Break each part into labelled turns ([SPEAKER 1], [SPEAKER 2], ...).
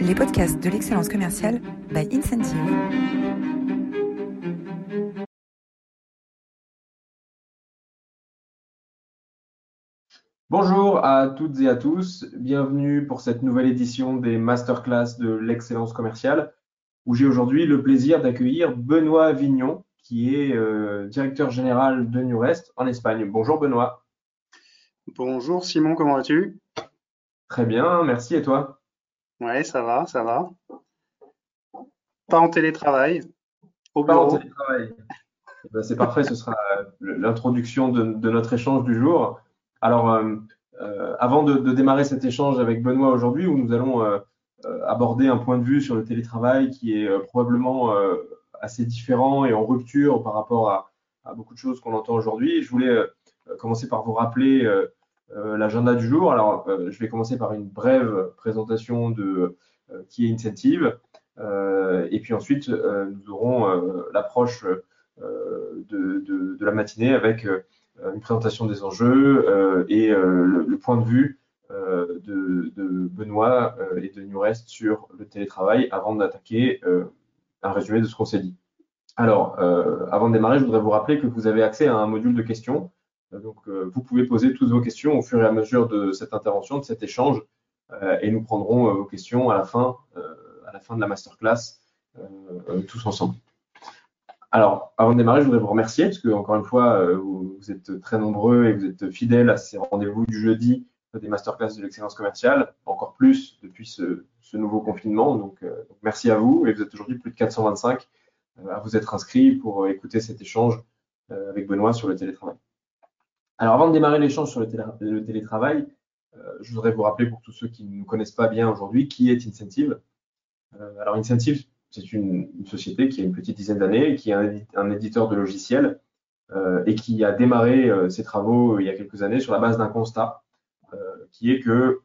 [SPEAKER 1] les podcasts de l'excellence commerciale by Incentive.
[SPEAKER 2] Bonjour à toutes et à tous, bienvenue pour cette nouvelle édition des masterclass de l'excellence commerciale, où j'ai aujourd'hui le plaisir d'accueillir Benoît Vignon, qui est euh, directeur général de Newrest en Espagne. Bonjour Benoît.
[SPEAKER 3] Bonjour Simon, comment vas-tu?
[SPEAKER 2] Très bien, merci et toi?
[SPEAKER 3] Ouais, ça va, ça va. Pas en télétravail.
[SPEAKER 2] Au Pas en télétravail. Eh ben, c'est parfait, ce sera l'introduction de, notre échange du jour. Alors, euh, euh, avant de, démarrer cet échange avec Benoît aujourd'hui, où nous allons aborder un point de vue sur le télétravail qui est probablement assez différent et en rupture par rapport à, beaucoup de choses qu'on entend aujourd'hui. Je voulais euh, commencer par vous rappeler euh, euh, l'agenda du jour. Alors, je vais commencer par une brève présentation de qui est Incentive. et puis ensuite, nous aurons l'approche de, la matinée avec une présentation des enjeux et le, point de vue de, Benoît et de Newrest sur le télétravail avant d'attaquer un résumé de ce qu'on s'est dit. Alors, euh, avant de démarrer, je voudrais vous rappeler que vous avez accès à un module de questions. Euh, donc, euh, vous pouvez poser toutes vos questions au fur et à mesure de cette intervention, de cet échange, et nous prendrons vos questions à la fin, à la fin de la masterclass, tous ensemble. Alors, avant de démarrer, je voudrais vous remercier parce que, encore une fois, vous, êtes très nombreux et vous êtes fidèles à ces rendez-vous du jeudi des masterclass de l'excellence commerciale, encore plus depuis ce, nouveau confinement. Donc, merci à vous et vous êtes aujourd'hui plus de 425 à vous être inscrits pour euh, écouter cet échange euh, avec Benoît sur le télétravail. Alors avant de démarrer l'échange sur le, télétravail, euh, je voudrais vous rappeler pour tous ceux qui ne nous connaissent pas bien aujourd'hui qui est Incentive. alors Incentive, c'est une, société qui a une petite dizaine d'années, qui est un, éditeur de logiciels et qui a démarré ses travaux il y a quelques années sur la base d'un constat qui est que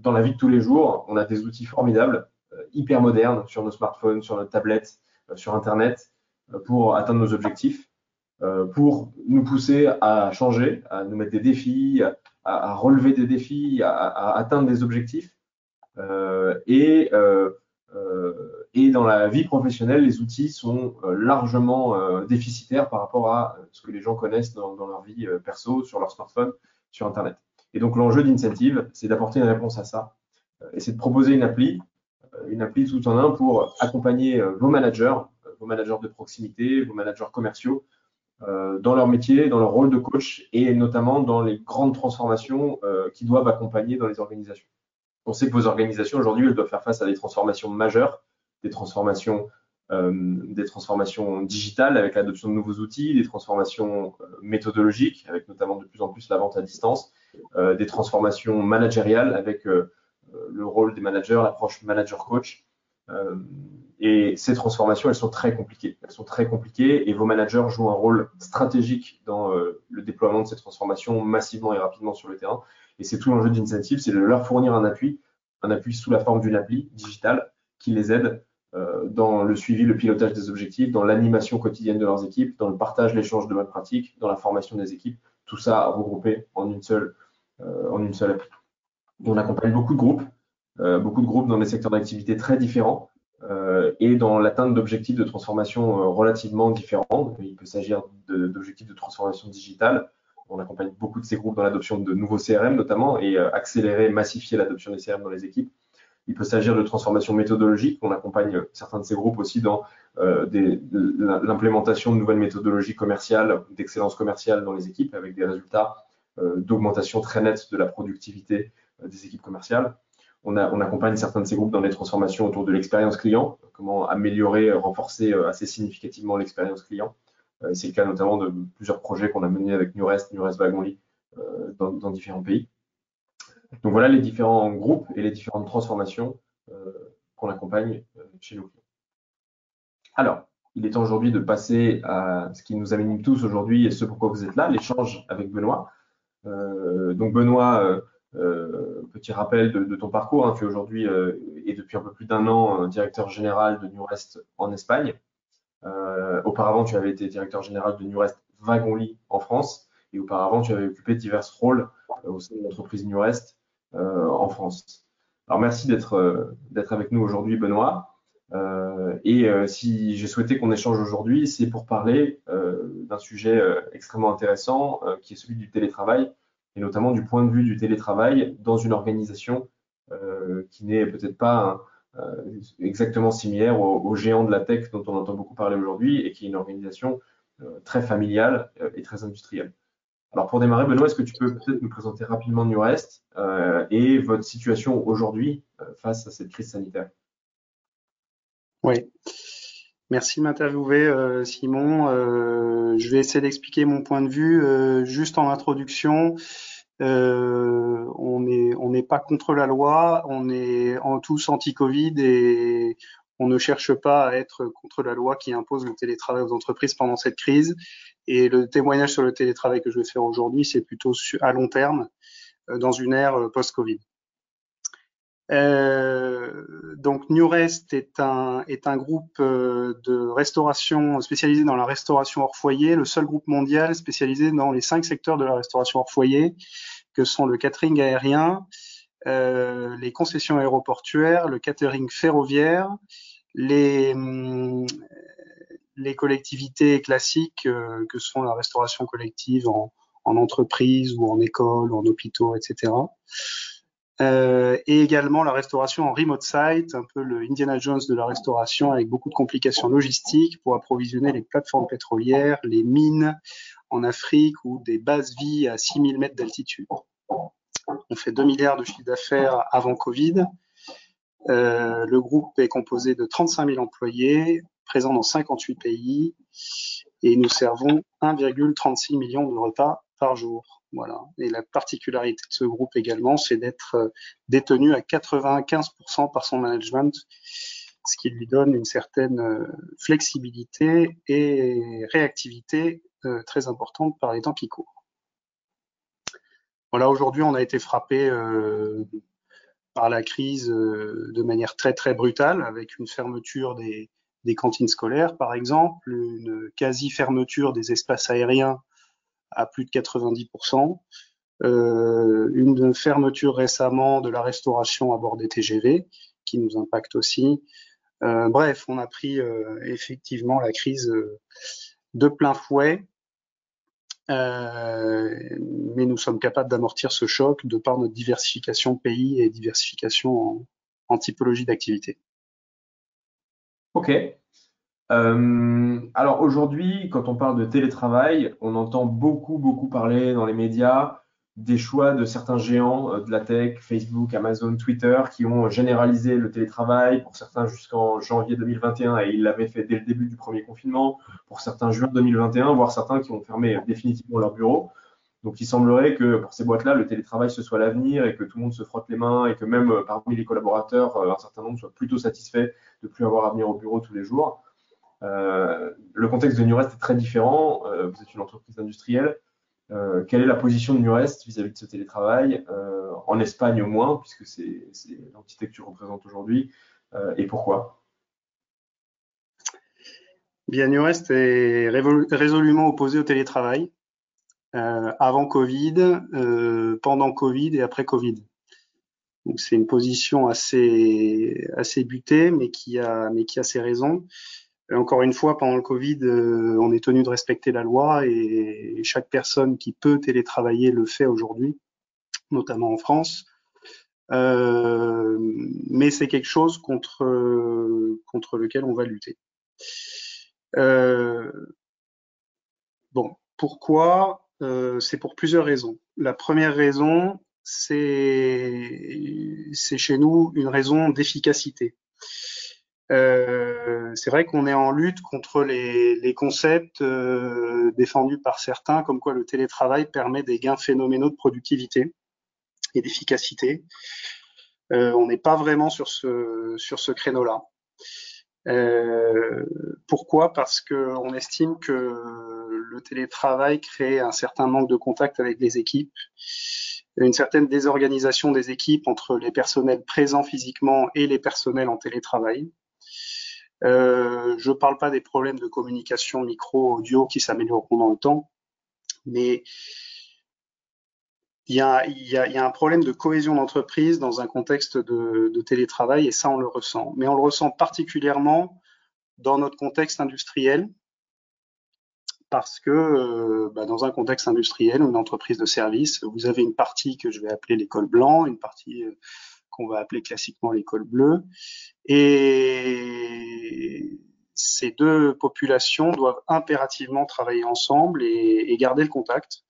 [SPEAKER 2] dans la vie de tous les jours, on a des outils formidables, hyper modernes sur nos smartphones, sur nos tablettes, euh, sur Internet euh, pour atteindre nos objectifs, euh, pour nous pousser à changer, à nous mettre des défis, à, relever des défis, à, atteindre des objectifs. et, et dans la vie professionnelle, les outils sont largement déficitaires par rapport à ce que les gens connaissent dans, dans leur vie perso, sur leur smartphone, sur Internet. Et donc l'enjeu d'Incentive, c'est d'apporter une réponse à ça. Et c'est de proposer une appli une appli tout en un pour accompagner euh, vos managers, euh, vos managers de proximité, vos managers commerciaux euh, dans leur métier, dans leur rôle de coach et notamment dans les grandes transformations qui doivent accompagner dans les organisations. On sait que vos organisations aujourd'hui, elles doivent faire face à des transformations majeures, des transformations, des transformations digitales avec l'adoption de nouveaux outils, des transformations méthodologiques avec notamment de plus en plus la vente à distance, des transformations managériales avec le rôle des managers, l'approche manager-coach. Euh, et ces transformations, elles sont très compliquées. Elles sont très compliquées et vos managers jouent un rôle stratégique dans euh, le déploiement de ces transformations massivement et rapidement sur le terrain. Et c'est tout l'enjeu d'Incentive, c'est de leur fournir un appui, un appui sous la forme d'une appli digitale qui les aide euh, dans le suivi, le pilotage des objectifs, dans l'animation quotidienne de leurs équipes, dans le partage, l'échange de bonnes pratiques, dans la formation des équipes. Tout ça regroupé en une seule, en une seule appli. On accompagne beaucoup de groupes, euh, beaucoup de groupes dans des secteurs d'activité très différents euh, et dans l'atteinte d'objectifs de transformation euh, relativement différents. Il peut s'agir d'objectifs de, transformation digitale. On accompagne beaucoup de ces groupes dans l'adoption de nouveaux CRM notamment et accélérer, massifier l'adoption des CRM dans les équipes. Il peut s'agir de transformation méthodologique. On accompagne certains de ces groupes aussi dans l'implémentation de nouvelles méthodologies commerciales, d'excellence commerciale dans les équipes avec des résultats d'augmentation très nette de la productivité des équipes commerciales. On, accompagne certains de ces groupes dans les transformations autour de l'expérience client, comment améliorer, renforcer euh, assez significativement l'expérience client. Euh, c'est le cas notamment de plusieurs projets qu'on a menés avec Nurest, Nurest Wagonly euh, dans, différents pays. Donc voilà les différents groupes et les différentes transformations qu'on accompagne chez nos clients. Alors, il est temps aujourd'hui de passer à ce qui nous amène tous aujourd'hui et ce pourquoi vous êtes là, l'échange avec Benoît. donc Benoît, euh, petit rappel de, ton parcours. Hein. tu es aujourd'hui euh, et depuis un peu plus d'un an directeur général de Newrest en Espagne. Euh, auparavant, tu avais été directeur général de Newrest Wagonly en France. Et auparavant, tu avais occupé divers rôles au sein de l'entreprise Newrest en France. Alors merci d'être avec nous aujourd'hui, Benoît. et si j'ai souhaité qu'on échange aujourd'hui, c'est pour parler d'un sujet extrêmement intéressant qui est celui du télétravail et notamment du point de vue du télétravail dans une organisation qui n'est peut-être pas exactement similaire aux, géants de la tech dont on entend beaucoup parler aujourd'hui et qui est une organisation très familiale et très industrielle. Alors pour démarrer, Benoît, est-ce que tu peux peut-être nous présenter rapidement Newrest euh, et votre situation aujourd'hui euh, face à cette crise sanitaire?
[SPEAKER 3] Merci de m'interviewer, euh, Simon. je vais essayer d'expliquer mon point de vue. juste en introduction, on n'est on pas contre la loi, on est en tous anti-Covid et on ne cherche pas à être contre la loi qui impose le télétravail aux entreprises pendant cette crise. Et le témoignage sur le télétravail que je vais faire aujourd'hui, c'est plutôt à long terme, euh, dans une ère euh, post-Covid. Euh, donc Newrest est un, est un groupe euh, de restauration spécialisé dans la restauration hors foyer, le seul groupe mondial spécialisé dans les cinq secteurs de la restauration hors foyer, que sont le catering aérien, euh, les concessions aéroportuaires, le catering ferroviaire, les, hum, les collectivités classiques euh, que sont la restauration collective en, en, entreprise ou en école en hôpitaux, etc. Euh, et également la restauration en remote site, un peu le Indiana Jones de la restauration avec beaucoup de complications logistiques pour approvisionner les plateformes pétrolières, les mines en Afrique ou des bases vie à 6000 mètres d'altitude. On fait 2 milliards de chiffre d'affaires avant Covid. Euh, le groupe est composé de 35 000 employés, présents dans 58 pays, et nous servons 1,36 million de repas par jour. Voilà. Et la particularité de ce groupe également, c'est d'être euh, détenu à 95% par son management, ce qui lui donne une certaine euh, flexibilité et réactivité très importante par les temps qui courent. Voilà, aujourd'hui, on a été frappé euh, par la crise euh, de manière très très brutale, avec une fermeture des, des cantines scolaires, par exemple, une quasi-fermeture des espaces aériens à plus de 90%, euh, une fermeture récemment de la restauration à bord des TGV, qui nous impacte aussi. Euh, bref, on a pris euh, effectivement la crise de plein fouet mais nous sommes capables d'amortir ce choc de par notre diversification pays et diversification en, typologie d'activité.
[SPEAKER 2] Ok. Euh, alors aujourd'hui, quand on parle de télétravail, on entend beaucoup, beaucoup parler dans les médias des choix de certains géants euh, de la tech, Facebook, Amazon, Twitter, qui ont généralisé le télétravail, pour certains jusqu'en janvier 2021, et ils l'avaient fait dès le début du premier confinement, pour certains juin 2021, voire certains qui ont fermé définitivement leur bureau. Donc il semblerait que pour ces boîtes-là, le télétravail ce soit l'avenir et que tout le monde se frotte les mains et que même euh, parmi les collaborateurs, un certain nombre soient plutôt satisfaits de plus avoir à venir au bureau tous les jours. Euh, le contexte de Newrest est très différent. vous êtes une entreprise industrielle. Euh, quelle est la position de Nurest vis-à-vis de ce télétravail, euh, en Espagne au moins, puisque c'est l'entité que tu représentes aujourd'hui, euh, et pourquoi?
[SPEAKER 3] Bien, Nurest est résolument opposé au télétravail, avant Covid, pendant Covid et après Covid. Donc c'est une position assez assez butée, mais qui a mais qui a ses raisons encore une fois, pendant le Covid, euh, on est tenu de respecter la loi et, chaque personne qui peut télétravailler le fait aujourd'hui, notamment en France. Euh, mais c'est quelque chose contre contre lequel on va lutter. Euh, bon, pourquoi? C'est pour plusieurs raisons. La première raison, c'est chez nous une raison d'efficacité. Euh, c'est vrai qu'on est en lutte contre les, les concepts euh, défendus par certains, comme quoi le télétravail permet des gains phénoménaux de productivité et d'efficacité. Euh, on n'est pas vraiment sur ce sur ce créneau-là. Euh, pourquoi? Parce que on estime que le télétravail crée un certain manque de contact avec les équipes, une certaine désorganisation des équipes entre les personnels présents physiquement et les personnels en télétravail. Euh, je ne parle pas des problèmes de communication micro-audio qui s'amélioreront dans le temps, mais il y, a, un problème de cohésion d'entreprise dans un contexte de, de, télétravail et ça, on le ressent. Mais on le ressent particulièrement dans notre contexte industriel parce que euh, bah, dans un contexte industriel ou une entreprise de service, vous avez une partie que je vais appeler l'école blanc, une partie euh, qu'on va appeler classiquement l'école bleue. Et ces deux populations doivent impérativement travailler ensemble et, garder le contact.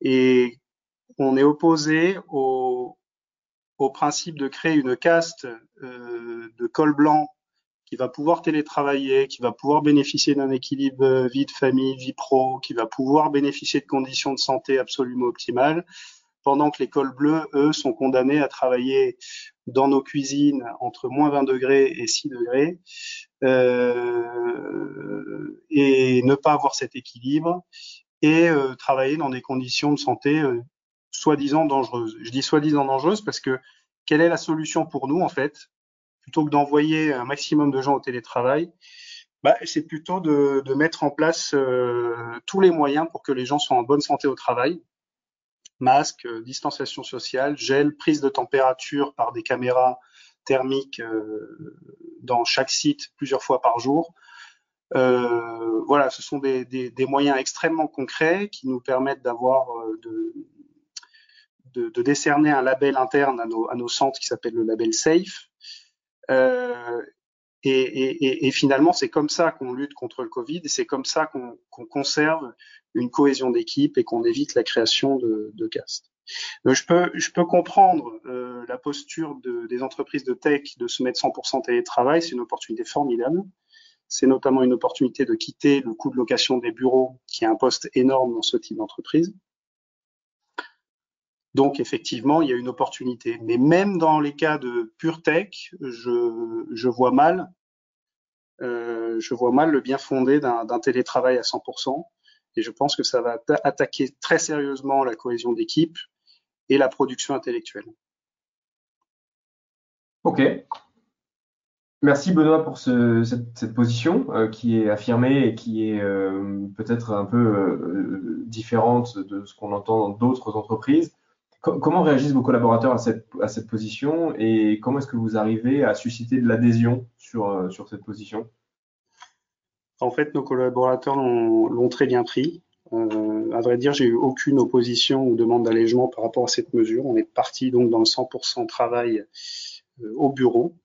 [SPEAKER 3] Et on est opposé au, au, principe de créer une caste euh, de col blanc qui va pouvoir télétravailler, qui va pouvoir bénéficier d'un équilibre vie de famille, vie pro, qui va pouvoir bénéficier de conditions de santé absolument optimales, pendant que les cols bleus, eux, sont condamnés à travailler dans nos cuisines entre moins 20 degrés et 6 degrés, euh, et ne pas avoir cet équilibre, et euh, travailler dans des conditions de santé euh, soi-disant dangereuses. Je dis soi-disant dangereuses parce que quelle est la solution pour nous en fait? Plutôt que d'envoyer un maximum de gens au télétravail, bah, c'est plutôt de, de, mettre en place euh, tous les moyens pour que les gens soient en bonne santé au travail. Masque, euh, distanciation sociale, gel, prise de température par des caméras thermiques euh, dans chaque site plusieurs fois par jour. Euh, voilà, ce sont des, moyens extrêmement concrets qui nous permettent d'avoir de, de, décerner un label interne à nos, à nos centres qui s'appelle le label SAFE. Et, finalement, c'est comme ça qu'on lutte contre le Covid et c'est comme ça qu'on qu conserve une cohésion d'équipe et qu'on évite la création de, de castes. Donc, je peux, je peux comprendre euh, la posture de, des entreprises de tech de se mettre 100% télétravail, c'est une opportunité formidable. C'est notamment une opportunité de quitter le coût de location des bureaux, qui est un poste énorme dans ce type d'entreprise. Donc effectivement, il y a une opportunité. Mais même dans les cas de pure tech, je, je vois mal, euh, je vois mal le bien fondé d'un télétravail à 100%. Et je pense que ça va attaquer très sérieusement la cohésion d'équipe et la production intellectuelle.
[SPEAKER 2] Ok. Merci Benoît pour ce, cette, position euh, qui est affirmée et qui est euh, peut-être un peu euh, différente de ce qu'on entend dans d'autres entreprises. Comment réagissent vos collaborateurs à cette, à cette position et comment est-ce que vous arrivez à susciter de l'adhésion sur, sur cette position?
[SPEAKER 3] En fait, nos collaborateurs l'ont très bien pris. Euh, à vrai dire, j'ai eu aucune opposition ou demande d'allègement par rapport à cette mesure. On est parti donc dans le 100% travail euh, au bureau.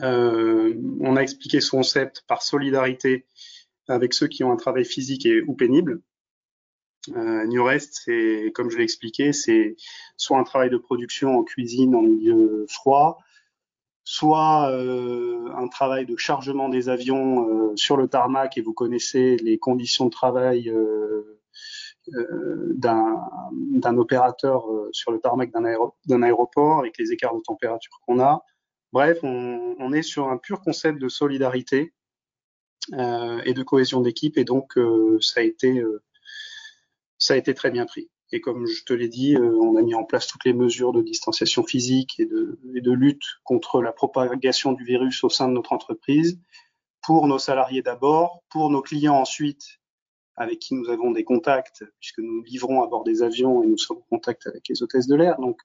[SPEAKER 3] Euh, on a expliqué ce concept par solidarité avec ceux qui ont un travail physique et, ou pénible. Euh, New Rest, c'est comme je l'ai expliqué, c'est soit un travail de production en cuisine en milieu froid, soit euh, un travail de chargement des avions euh, sur le tarmac et vous connaissez les conditions de travail euh, d'un opérateur sur le tarmac d'un aéro, aéroport avec les écarts de température qu'on a. Bref, on, est sur un pur concept de solidarité et de cohésion d'équipe et donc ça a été très bien pris. Et comme je te l'ai dit, euh, on a mis en place toutes les mesures de distanciation physique et de, lutte contre la propagation du virus au sein de notre entreprise, pour nos salariés d'abord, pour nos clients ensuite, avec qui nous avons des contacts, puisque nous livrons à bord des avions et nous sommes en contact avec les hôtesses de l'air. Donc,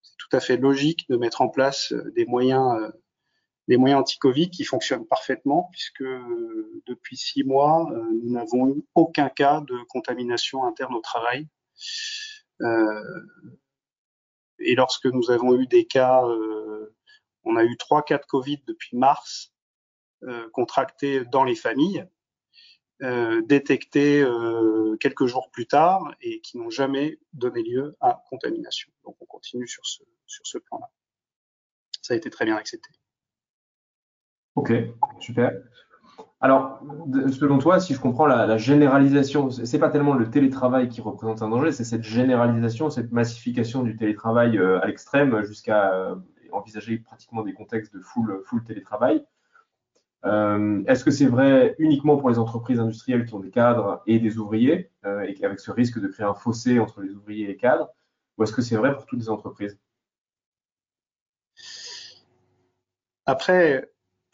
[SPEAKER 3] c'est tout à fait logique de mettre en place euh, des moyens euh, des moyens anti-Covid qui fonctionnent parfaitement puisque depuis six mois, nous n'avons eu aucun cas de contamination interne au travail. Euh, et lorsque nous avons eu des cas, on a eu trois cas de Covid depuis mars contractés dans les familles, détectés quelques jours plus tard et qui n'ont jamais donné lieu à contamination. Donc on continue sur ce, sur ce plan-là. Ça a été très bien accepté.
[SPEAKER 2] Ok, super. Alors, selon toi, si je comprends la, la généralisation, c'est pas tellement le télétravail qui représente un danger, c'est cette généralisation, cette massification du télétravail euh, à l'extrême jusqu'à euh, envisager pratiquement des contextes de full, télétravail. Euh, Est-ce que c'est vrai uniquement pour les entreprises industrielles qui ont des cadres et des ouvriers, et avec ce risque de créer un fossé entre les ouvriers et les cadres, ou est-ce que c'est vrai pour toutes les entreprises?
[SPEAKER 3] Après,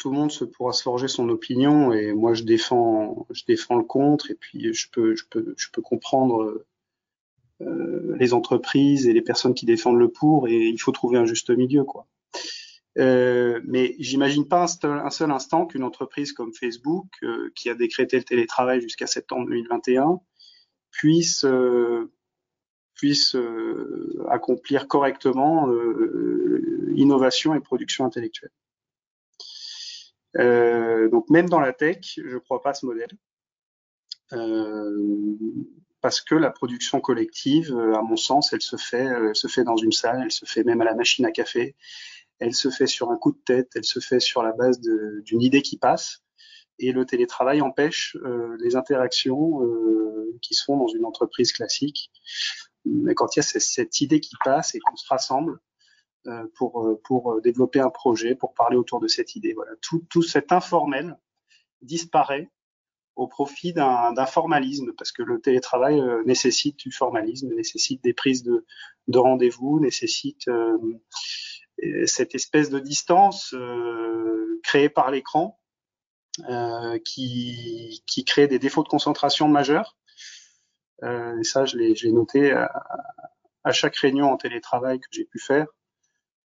[SPEAKER 3] tout le monde se pourra se forger son opinion et moi je défends je défends le contre et puis je peux je peux comprendre les entreprises et les personnes qui défendent le pour, et il faut trouver un juste milieu, quoi. Euh, mais j'imagine pas un seul, instant qu'une entreprise comme Facebook, euh, qui a décrété le télétravail jusqu'à septembre 2021, puisse euh, puisse euh, accomplir correctement innovation et production intellectuelle. Donc même dans la tech, je crois pas à ce modèle. parce que la production collective, à mon sens, elle se fait, elle se fait dans une salle, elle se fait même à la machine à café, elle se fait sur un coup de tête, elle se fait sur la base d'une idée qui passe. Et le télétravail empêche euh, les interactions euh, qui sont dans une entreprise classique. Mais quand il y a cette, idée qui passe et qu'on se rassemble euh, pour, pour développer un projet, pour parler autour de cette idée, voilà, tout, tout cet informel disparaît au profit d'un formalisme, parce que le télétravail nécessite du formalisme, nécessite des prises de, de rendez-vous, nécessite cette espèce de distance euh, créée par l'écran euh, qui, qui crée des défauts de concentration majeurs. Euh, et ça, je l'ai noté à, chaque réunion en télétravail que j'ai pu faire.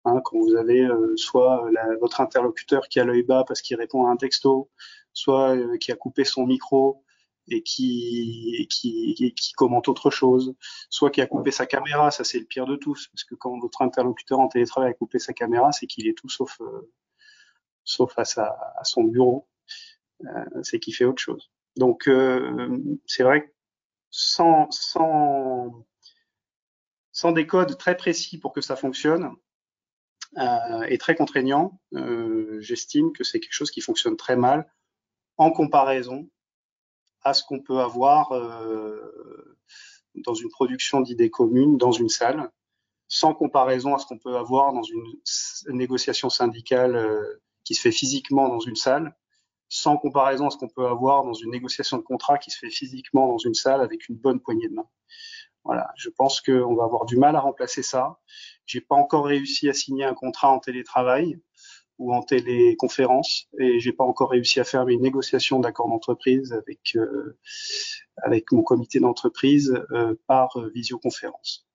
[SPEAKER 3] Hein, quand vous avez euh, soit la, votre interlocuteur qui a l'œil bas parce qu'il répond à un texto, soit euh, qui a coupé son micro, et qui, qui, qui, commente autre chose, soit qui a coupé sa caméra, ça c'est le pire de tous, parce que quand votre interlocuteur en télétravail a coupé sa caméra, c'est qu'il est tout sauf, euh, sauf à, sa, à son bureau, euh, c'est qu'il fait autre chose. Donc euh, c'est vrai que sans, sans, sans des codes très précis pour que ça fonctionne, euh, et très contraignant, euh, j'estime que c'est quelque chose qui fonctionne très mal en comparaison à ce qu'on peut avoir euh, dans une production d'idées communes, dans une salle, sans comparaison à ce qu'on peut avoir dans une négociation syndicale euh, qui se fait physiquement dans une salle, sans comparaison à ce qu'on peut avoir dans une négociation de contrat qui se fait physiquement dans une salle avec une bonne poignée de main. Voilà, je pense qu'on va avoir du mal à remplacer ça. J'ai pas encore réussi à signer un contrat en télétravail ou en téléconférence et j'ai pas encore réussi à faire mes négociations d'accord d'entreprise avec euh, avec mon comité d'entreprise euh, par visioconférence.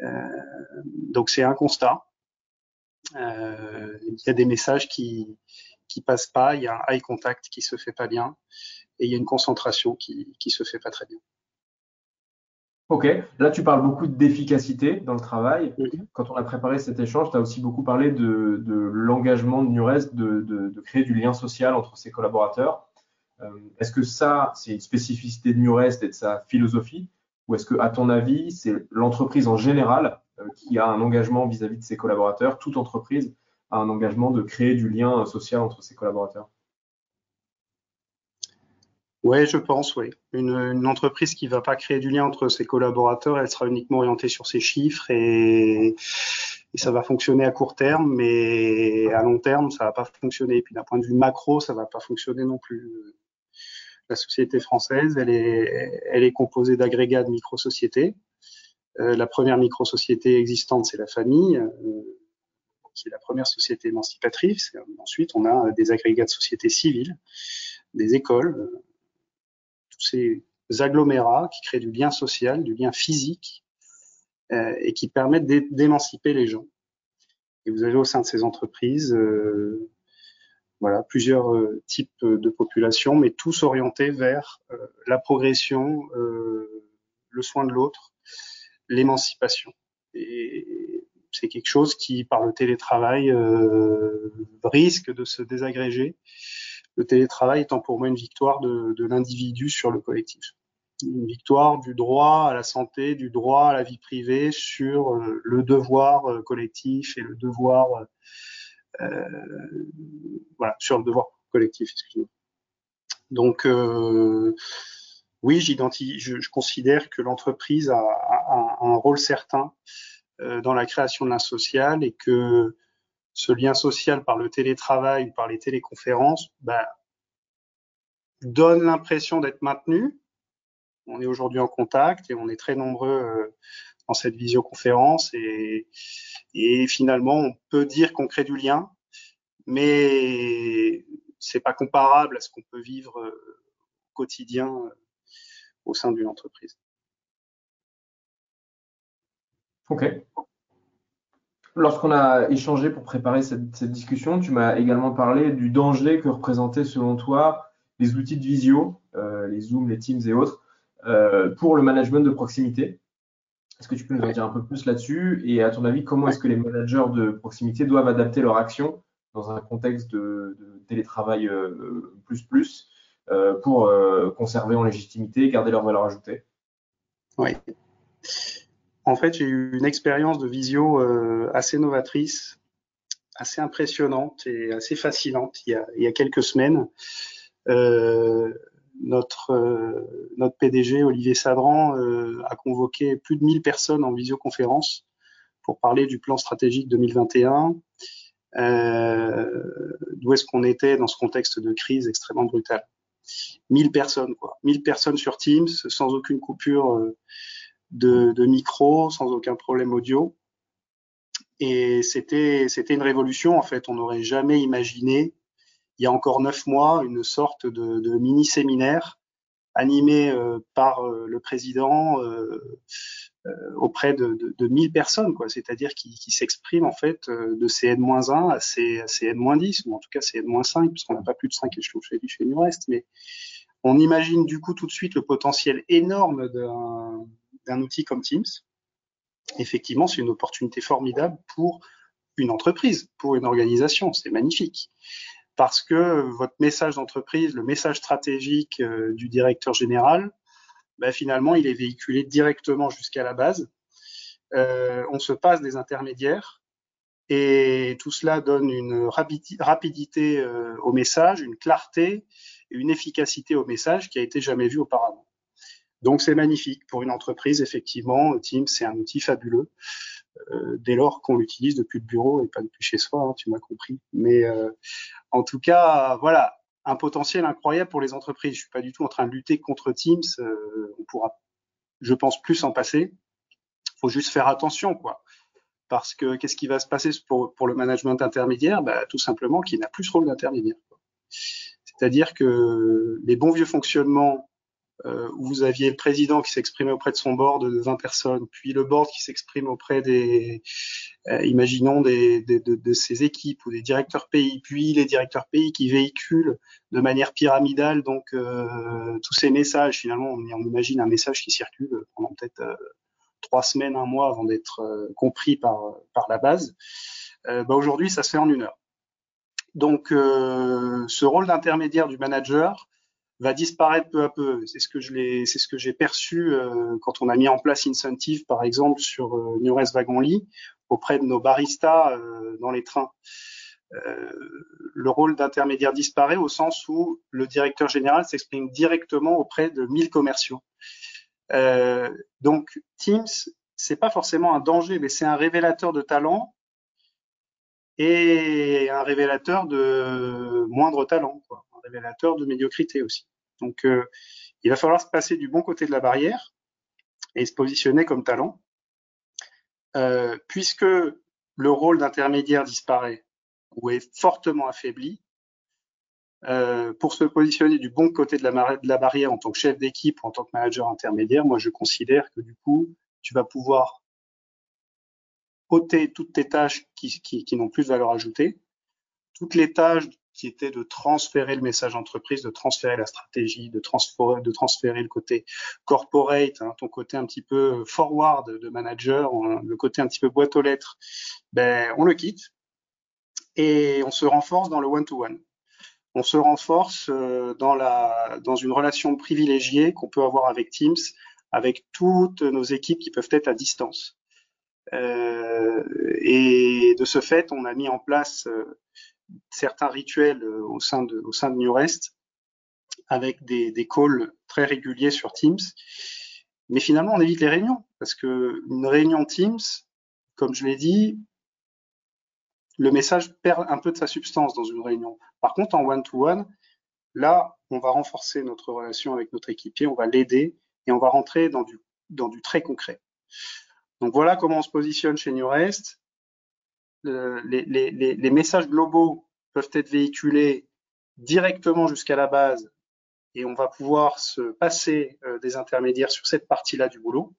[SPEAKER 3] Euh, donc c'est un constat. il y a des messages qui qui passent pas, il y a un eye contact qui se fait pas bien et il y a une concentration qui qui se fait pas très bien.
[SPEAKER 2] Ok, là tu parles beaucoup d'efficacité dans le travail. Quand on a préparé cet échange, tu as aussi beaucoup parlé de, de l'engagement de Nurest de, de, de, créer du lien social entre ses collaborateurs. Euh, est-ce que ça, c'est une spécificité de Nurest et de sa philosophie? Ou est-ce que, à ton avis, c'est l'entreprise en général euh, qui a un engagement vis-à-vis -vis de ses collaborateurs Toute entreprise a un engagement de créer du lien social entre ses collaborateurs?
[SPEAKER 3] Oui, je pense, oui. Une, une, entreprise qui va pas créer du lien entre ses collaborateurs, elle sera uniquement orientée sur ses chiffres et, ça va fonctionner à court terme, mais à long terme, ça va pas fonctionner. Et puis d'un point de vue macro, ça va pas fonctionner non plus. La société française, elle est, elle est composée d'agrégats de micro-sociétés. Euh, la première micro-société existante, c'est la famille, euh, qui est la première société émancipatrice. Ensuite, on a des agrégats de sociétés civiles, des écoles, ces agglomérats qui créent du lien social, du lien physique euh, et qui permettent d'émanciper les gens. Et vous avez au sein de ces entreprises euh, voilà, plusieurs euh, types de populations, mais tous orientés vers la progression, le soin de l'autre, l'émancipation. Et c'est quelque chose qui, par le télétravail, risque de se désagréger le télétravail étant pour moi une victoire de, l'individu sur le collectif. Une victoire du droit à la santé, du droit à la vie privée sur euh, le devoir euh, collectif et le devoir, euh, voilà, sur le devoir collectif. Donc, oui, je, je, considère que l'entreprise a, un rôle certain dans la création de social et que ce lien social par le télétravail ou par les téléconférences bah, donne l'impression d'être maintenu. On est aujourd'hui en contact et on est très nombreux euh, dans cette visioconférence et, et finalement on peut dire qu'on crée du lien, mais c'est pas comparable à ce qu'on peut vivre euh, au quotidien euh, au sein d'une entreprise.
[SPEAKER 2] Ok. Lorsqu'on a échangé pour préparer cette, discussion, tu m'as également parlé du danger que représentaient selon toi les outils de visio, euh, les Zoom, les Teams et autres, euh, pour le management de proximité. Est-ce que tu peux nous en dire un peu plus là-dessus? Et à ton avis, comment est-ce que les managers de proximité doivent adapter leur action dans un contexte de, télétravail euh, plus plus pour conserver en légitimité et garder leur valeur ajoutée?
[SPEAKER 3] Oui. En fait, j'ai eu une expérience de visio euh, assez novatrice, assez impressionnante et assez fascinante il y a, quelques semaines. Euh, notre, euh, notre PDG, Olivier Sadran, a convoqué plus de 1000 personnes en visioconférence pour parler du plan stratégique 2021. D'où est-ce qu'on était dans ce contexte de crise extrêmement brutale 1000 personnes, quoi. 1000 personnes sur Teams, sans aucune coupure de, micro sans aucun problème audio. Et c'était c'était une révolution en fait. On n'aurait jamais imaginé il y a encore neuf mois une sorte de, mini séminaire animé euh, par euh, le président euh, auprès de, de, 1000 personnes, quoi. C'est-à-dire qui, qui s'exprime en fait de CN-1 à, CN-10 ou en tout cas CN-5 puisqu'on n'a pas plus de 5 échelons chez, chez Nurest. Mais on imagine du coup tout de suite le potentiel énorme d'un d'un outil comme Teams, effectivement, c'est une opportunité formidable pour une entreprise, pour une organisation. C'est magnifique. Parce que votre message d'entreprise, le message stratégique euh, du directeur général, ben, finalement, il est véhiculé directement jusqu'à la base. Euh, on se passe des intermédiaires et tout cela donne une rapidité euh, au message, une clarté et une efficacité au message qui a été jamais vue auparavant. Donc c'est magnifique pour une entreprise, effectivement. Teams, c'est un outil fabuleux euh, dès lors qu'on l'utilise depuis le bureau et pas depuis chez soi, hein, tu m'as compris. Mais euh, en tout cas, voilà, un potentiel incroyable pour les entreprises. Je suis pas du tout en train de lutter contre Teams. Euh, on pourra, je pense, plus en passer. Faut juste faire attention, quoi. Parce que qu'est-ce qui va se passer pour, pour le management intermédiaire? Bah, Tout simplement qu'il n'a plus ce rôle d'intermédiaire. C'est-à-dire que les bons vieux fonctionnements où vous aviez le président qui s'exprimait auprès de son board de 20 personnes, puis le board qui s'exprime auprès des, euh, imaginons, des, de, de, ses équipes ou des directeurs pays, puis les directeurs pays qui véhiculent de manière pyramidale donc euh, tous ces messages. Finalement, on, on, imagine un message qui circule pendant peut-être euh, trois semaines, un mois avant d'être compris par, par la base. bah Aujourd'hui, ça se fait en une heure. Donc, ce rôle d'intermédiaire du manager, va disparaître peu à peu. C'est ce que je l'ai, c'est ce que j'ai perçu euh, quand on a mis en place Incentive, par exemple, sur euh, Nures Wagon-Lit, auprès de nos baristas euh, dans les trains. Euh, le rôle d'intermédiaire disparaît au sens où le directeur général s'exprime directement auprès de 1000 commerciaux. donc Teams, c'est pas forcément un danger, mais c'est un révélateur de talent et un révélateur de moindre talent. Quoi révélateur de médiocrité aussi. Donc, euh, il va falloir se passer du bon côté de la barrière et se positionner comme talent, euh, puisque le rôle d'intermédiaire disparaît ou est fortement affaibli. Euh, pour se positionner du bon côté de la, barrière en tant que chef d'équipe ou en tant que manager intermédiaire, moi je considère que du coup, tu vas pouvoir ôter toutes tes tâches qui, qui n'ont plus de valeur ajoutée, toutes les tâches qui était de transférer le message entreprise, de transférer la stratégie, de transférer, le côté corporate, hein, ton côté un petit peu forward de manager, hein, le côté un petit peu boîte aux lettres, ben, on le quitte et on se renforce dans le one-to-one. On se renforce euh, dans, la, dans une relation privilégiée qu'on peut avoir avec Teams, avec toutes nos équipes qui peuvent être à distance. Euh, et de ce fait, on a mis en place euh, certains rituels euh, au sein de, au New Rest avec des, calls très réguliers sur Teams. Mais finalement, on évite les réunions parce que une réunion Teams, comme je l'ai dit, le message perd un peu de sa substance dans une réunion. Par contre, en one-to-one, là, on va renforcer notre relation avec notre équipier, on va l'aider et on va rentrer dans du, dans du très concret. Donc voilà comment on se positionne chez New Rest les, messages globaux peuvent être véhiculés directement jusqu'à la base et on va pouvoir se passer euh, des intermédiaires sur cette partie-là du boulot.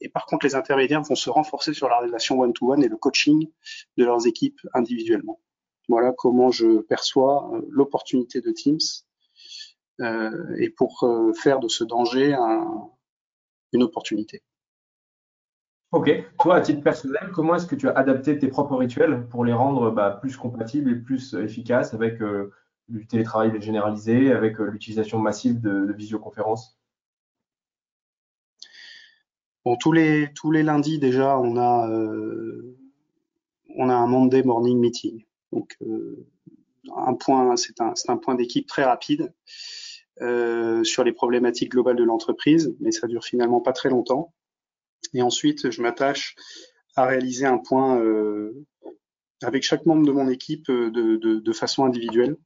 [SPEAKER 3] Et par contre, les intermédiaires vont se renforcer sur la relation one-to-one et le coaching de leurs équipes individuellement. Voilà comment je perçois euh, l'opportunité de Teams euh, et pour faire de ce danger une opportunité.
[SPEAKER 2] Ok. Toi, à titre personnel, comment est-ce que tu as adapté tes propres rituels pour les rendre bah, plus compatibles et plus efficaces avec du télétravail généralisé, avec l'utilisation massive de, visioconférences?
[SPEAKER 3] Bon, tous les tous les lundis déjà, on a euh, on a un Monday morning meeting. Donc euh, un point, c'est un c'est un point d'équipe très rapide euh, sur les problématiques globales de l'entreprise, mais ça dure finalement pas très longtemps. Et ensuite, je m'attache à réaliser un point avec chaque membre de mon équipe de, de, de, façon individuelle.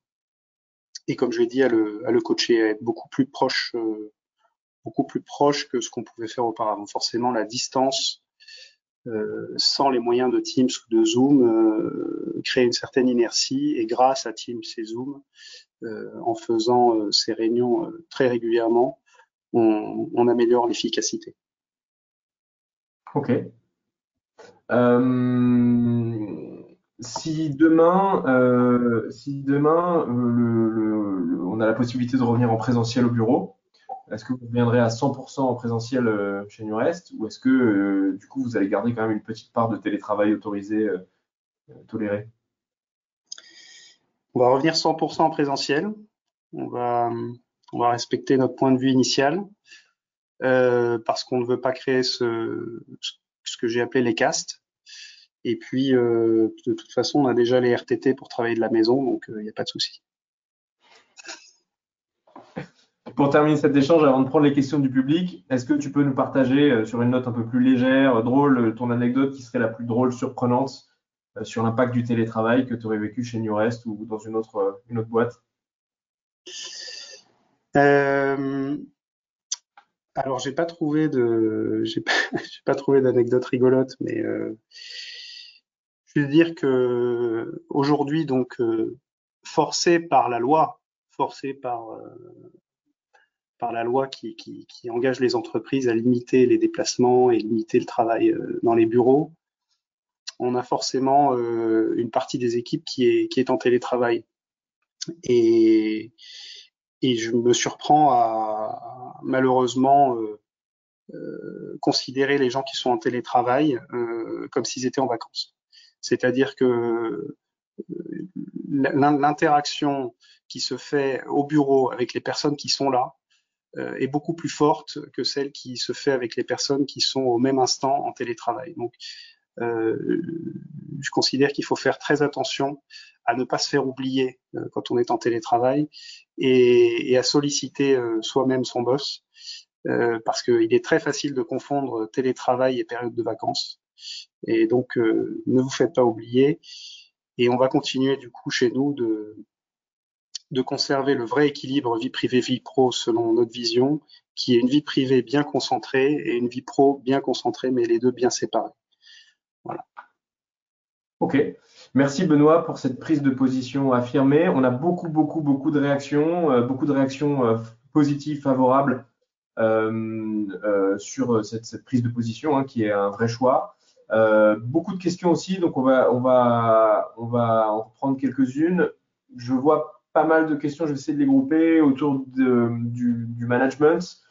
[SPEAKER 3] Et comme je l'ai dit, à le, à le coacher, à être beaucoup plus proche beaucoup plus proche que ce qu'on pouvait faire auparavant. Forcément, la distance, euh, sans les moyens de Teams ou de Zoom, euh, crée une certaine inertie. Et grâce à Teams et Zoom, euh, en faisant ces réunions très régulièrement, on, on améliore l'efficacité.
[SPEAKER 2] Ok. si demain, si demain le, on a la possibilité de revenir en présentiel au bureau, est-ce que vous reviendrez à 100% en présentiel euh, chez Nurest ou est-ce que euh, du coup vous allez garder quand même une petite part de télétravail autorisé, euh, toléré?
[SPEAKER 3] On va revenir 100% en présentiel. On va respecter notre point de vue initial parce qu'on ne veut pas créer ce, ce que j'ai appelé les castes. Et puis, de toute façon, on a déjà les RTT pour travailler de la maison, donc il n'y a pas de souci.
[SPEAKER 2] Pour terminer cet échange, avant de prendre les questions du public, est-ce que tu peux nous partager euh, sur une note un peu plus légère, euh, drôle, euh, ton anecdote qui serait la plus drôle, surprenante sur l'impact du télétravail que tu aurais vécu chez Newrest ou dans une autre, une autre boîte?
[SPEAKER 3] Euh, Alors, j'ai pas trouvé de, j'ai pas, pas, trouvé d'anecdote rigolote, mais je veux dire que aujourd'hui, donc, forcé par la loi, forcé par par la loi qui, qui, qui, engage les entreprises à limiter les déplacements et limiter le travail euh, dans les bureaux, on a forcément euh, une partie des équipes qui est, qui est en télétravail. Et, et je me surprends à malheureusement euh, euh considérer les gens qui sont en télétravail euh, comme s'ils étaient en vacances. C'est-à-dire que l'interaction qui se fait au bureau avec les personnes qui sont là, euh, est beaucoup plus forte que celle qui se fait avec les personnes qui sont au même instant en télétravail. Donc, euh, je considère qu'il faut faire très attention à ne pas se faire oublier euh, quand on est en télétravail et, à solliciter euh, soi-même son boss euh, parce qu'il est très facile de confondre télétravail et période de vacances. Et donc, ne vous faites pas oublier. Et on va continuer du coup chez nous de, de conserver le vrai équilibre vie privée-vie pro selon notre vision, qui est une vie privée bien concentrée et une vie pro bien concentrée, mais les deux bien séparés. Voilà.
[SPEAKER 2] Ok. Merci Benoît pour cette prise de position affirmée. On a beaucoup, beaucoup, beaucoup de réactions, euh, beaucoup de réactions euh, positives, favorables euh, sur cette, prise de position, hein, qui est un vrai choix. beaucoup de questions aussi, donc on va, on va, on en reprendre quelques-unes. Je vois pas mal de questions, je vais essayer de les grouper autour du, management.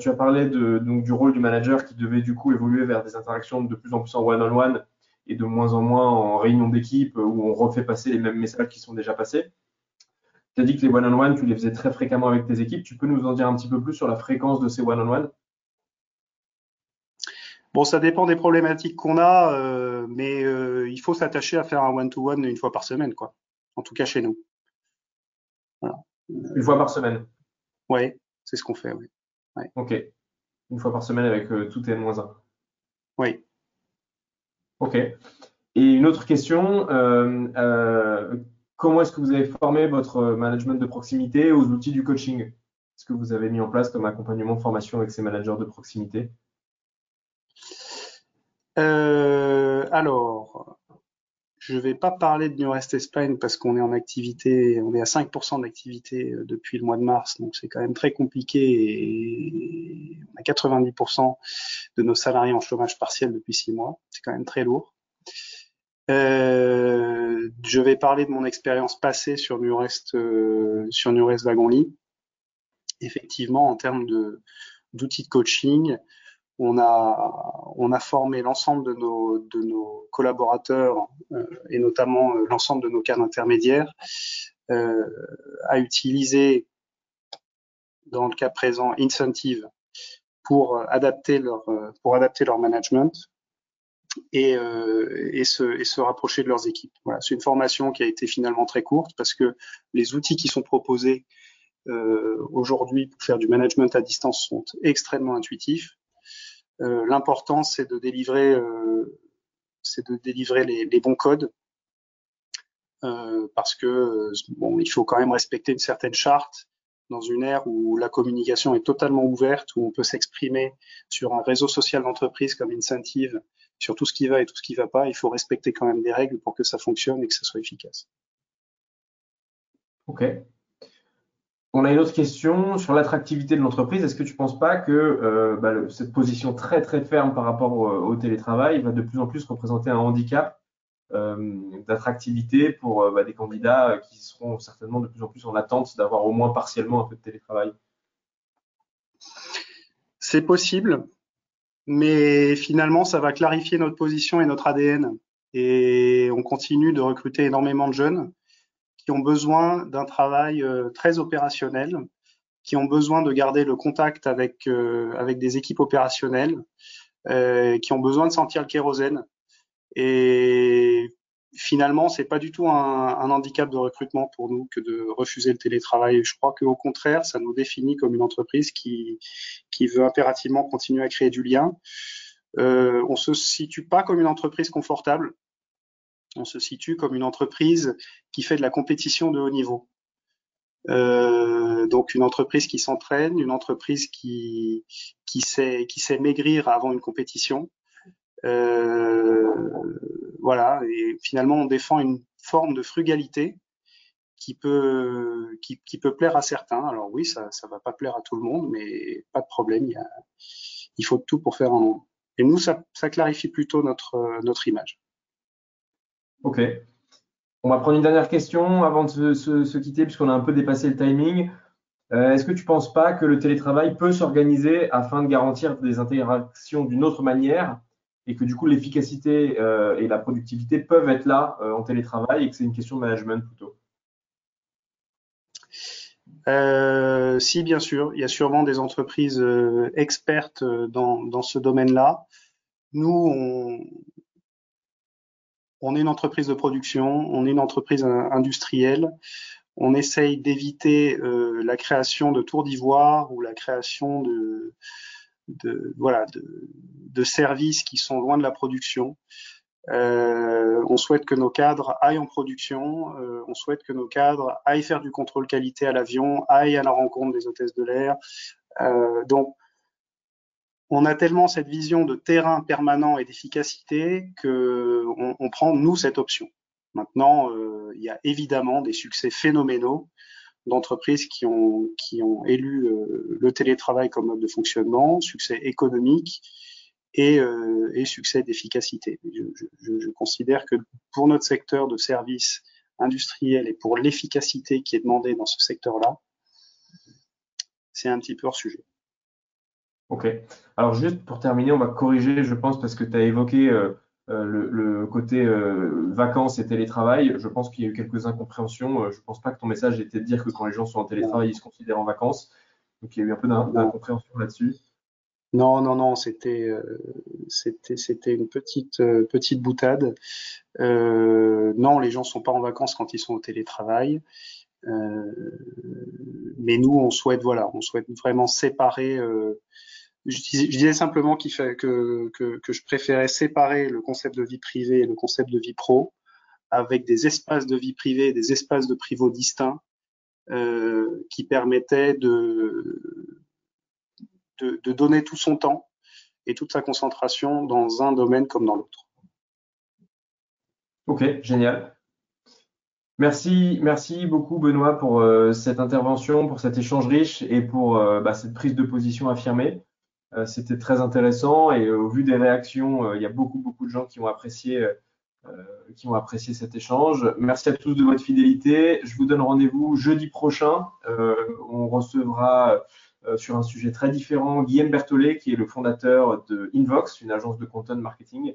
[SPEAKER 2] Tu as parlé donc, du rôle du manager qui devait du coup évoluer vers des interactions de plus en plus en one-on-one et de moins en moins en réunion d'équipe où on refait passer les mêmes messages qui sont déjà passés. Tu as dit que les one-on-one, tu les faisais très fréquemment avec tes équipes. Tu peux nous en dire un petit peu plus sur la fréquence de ces one-on-one?
[SPEAKER 3] Bon, ça dépend des problématiques qu'on a, euh, mais euh, il faut s'attacher à faire un one-to-one une fois par semaine, quoi. En tout cas chez nous.
[SPEAKER 2] Une fois par semaine?
[SPEAKER 3] Oui, c'est ce qu'on fait, oui.
[SPEAKER 2] Ok. Une fois par semaine avec euh, tout N-1.
[SPEAKER 3] Oui.
[SPEAKER 2] Ok. Et une autre question, euh, euh, comment est-ce que vous avez formé votre management de proximité aux outils du coaching? Est-ce que vous avez mis en place comme accompagnement formation avec ces managers de proximité?
[SPEAKER 3] Alors, je ne vais pas parler de New Rest Espagne parce qu'on est en activité, on est à 5% d'activité euh, depuis le mois de mars, donc c'est quand même très compliqué et on a 90% de nos salariés en chômage partiel depuis six mois. C'est quand même très lourd. Euh, je vais parler de mon expérience passée sur New Rest, euh, sur New Rest Wagon Effectivement, en termes d'outils de coaching, on a, formé l'ensemble de nos, collaborateurs euh, et notamment euh, l'ensemble de nos cadres intermédiaires euh, à utiliser, dans le cas présent, Incentive pour adapter leur, management et, se, et se rapprocher de leurs équipes. Voilà, c'est une formation qui a été finalement très courte parce que les outils qui sont proposés aujourd'hui pour faire du management à distance sont extrêmement intuitifs l'important, c'est de délivrer, euh, c'est de délivrer les, les bons codes. Euh, parce que bon, il faut quand même respecter une certaine charte dans une ère où la communication est totalement ouverte, où on peut s'exprimer sur un réseau social d'entreprise comme Incentive, sur tout ce qui va et tout ce qui va pas. Il faut respecter quand même des règles pour que ça fonctionne et que ça soit efficace.
[SPEAKER 2] On a une autre question sur l'attractivité de l'entreprise. Est-ce que tu ne penses pas que euh, bah, cette position très très ferme par rapport au, télétravail va de plus en plus représenter un handicap euh, d'attractivité pour euh, bah, des candidats qui seront certainement de plus en plus en attente d'avoir au moins partiellement un peu de télétravail?
[SPEAKER 3] C'est possible, mais finalement ça va clarifier notre position et notre ADN. Et on continue de recruter énormément de jeunes qui ont besoin d'un travail euh, très opérationnel, qui ont besoin de garder le contact avec, euh, avec des équipes opérationnelles, euh, qui ont besoin de sentir le kérosène. Et finalement, c'est pas du tout un, un, handicap de recrutement pour nous que de refuser le télétravail. Je crois qu'au contraire, ça nous définit comme une entreprise qui, qui veut impérativement continuer à créer du lien. Euh, on se situe pas comme une entreprise confortable on se situe comme une entreprise qui fait de la compétition de haut niveau. Euh, donc une entreprise qui s'entraîne, une entreprise qui, sait, maigrir avant une compétition. Euh, voilà, et finalement on défend une forme de frugalité qui peut, plaire à certains. Alors oui, ça ne va pas plaire à tout le monde, mais pas de problème, il, faut tout pour faire un. Et nous, ça, clarifie plutôt notre image.
[SPEAKER 2] Ok. On va prendre une dernière question avant de se, quitter, puisqu'on a un peu dépassé le timing. Euh, est-ce que tu ne penses pas que le télétravail peut s'organiser afin de garantir des interactions d'une autre manière et que du coup l'efficacité euh, et la productivité peuvent être là euh, en télétravail et que c'est une question de management plutôt?
[SPEAKER 3] Si, bien sûr. Il y a sûrement des entreprises expertes dans, ce domaine-là. Nous, on, on est une entreprise de production, on est une entreprise industrielle. On essaye d'éviter euh, la création de tours d'ivoire ou la création de, services qui sont loin de la production. Euh, on souhaite que nos cadres aillent en production, euh, on souhaite que nos cadres aillent faire du contrôle qualité à l'avion, aillent à la rencontre des hôtesses de l'air. donc on a tellement cette vision de terrain permanent et d'efficacité que on, prend nous cette option. Maintenant, euh, il y a évidemment des succès phénoménaux d'entreprises qui ont élu euh, le télétravail comme mode de fonctionnement, succès économique et, euh, succès d'efficacité. Je, je, je, considère que pour notre secteur de services industriels et pour l'efficacité qui est demandée dans ce secteur-là, c'est un petit peu hors sujet.
[SPEAKER 2] Ok. Alors juste pour terminer, on va corriger, je pense, parce que tu as évoqué euh, euh, le, côté euh, vacances et télétravail. Je pense qu'il y a eu quelques incompréhensions. je pense pas que ton message était de dire que quand les gens sont en télétravail, ils se considèrent en vacances. Donc il y a eu un peu d'incompréhension là-dessus.
[SPEAKER 3] Non, non, non, c'était c'était c'était une petite petite boutade. non, les gens sont pas en vacances quand ils sont au télétravail. mais nous, on souhaite voilà, on souhaite vraiment séparer je disais, simplement que, je préférais séparer le concept de vie privée et le concept de vie pro avec des espaces de vie privée et des espaces de privaux distincts euh, qui permettaient de, donner tout son temps et toute sa concentration dans un domaine comme dans l'autre.
[SPEAKER 2] Ok, génial. Merci, merci beaucoup Benoît pour euh, cette intervention, pour cet échange riche et pour euh, bah, cette prise de position affirmée. Euh, c'était très intéressant et au vu des réactions, il y a beaucoup beaucoup de gens qui ont apprécié, qui ont apprécié cet échange. Merci à tous de votre fidélité. Je vous donne rendez-vous jeudi prochain. on recevra sur un sujet très différent Guillaume Berthollet, qui est le fondateur de Invox, une agence de content marketing.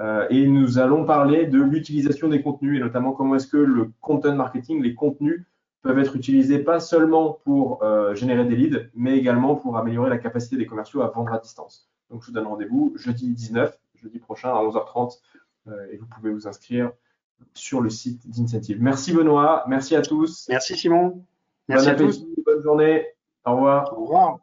[SPEAKER 2] Euh, et nous allons parler de l'utilisation des contenus et notamment comment est-ce que le content marketing, les contenus peuvent être utilisés pas seulement pour euh, générer des leads, mais également pour améliorer la capacité des commerciaux à vendre à distance. Donc je vous donne rendez-vous jeudi 19, jeudi prochain à 11h30 euh, et vous pouvez vous inscrire sur le site d'Incentive. Merci Benoît, merci à tous.
[SPEAKER 3] Merci Simon.
[SPEAKER 2] Merci à tous. Bonne journée. Au revoir.
[SPEAKER 3] Au revoir.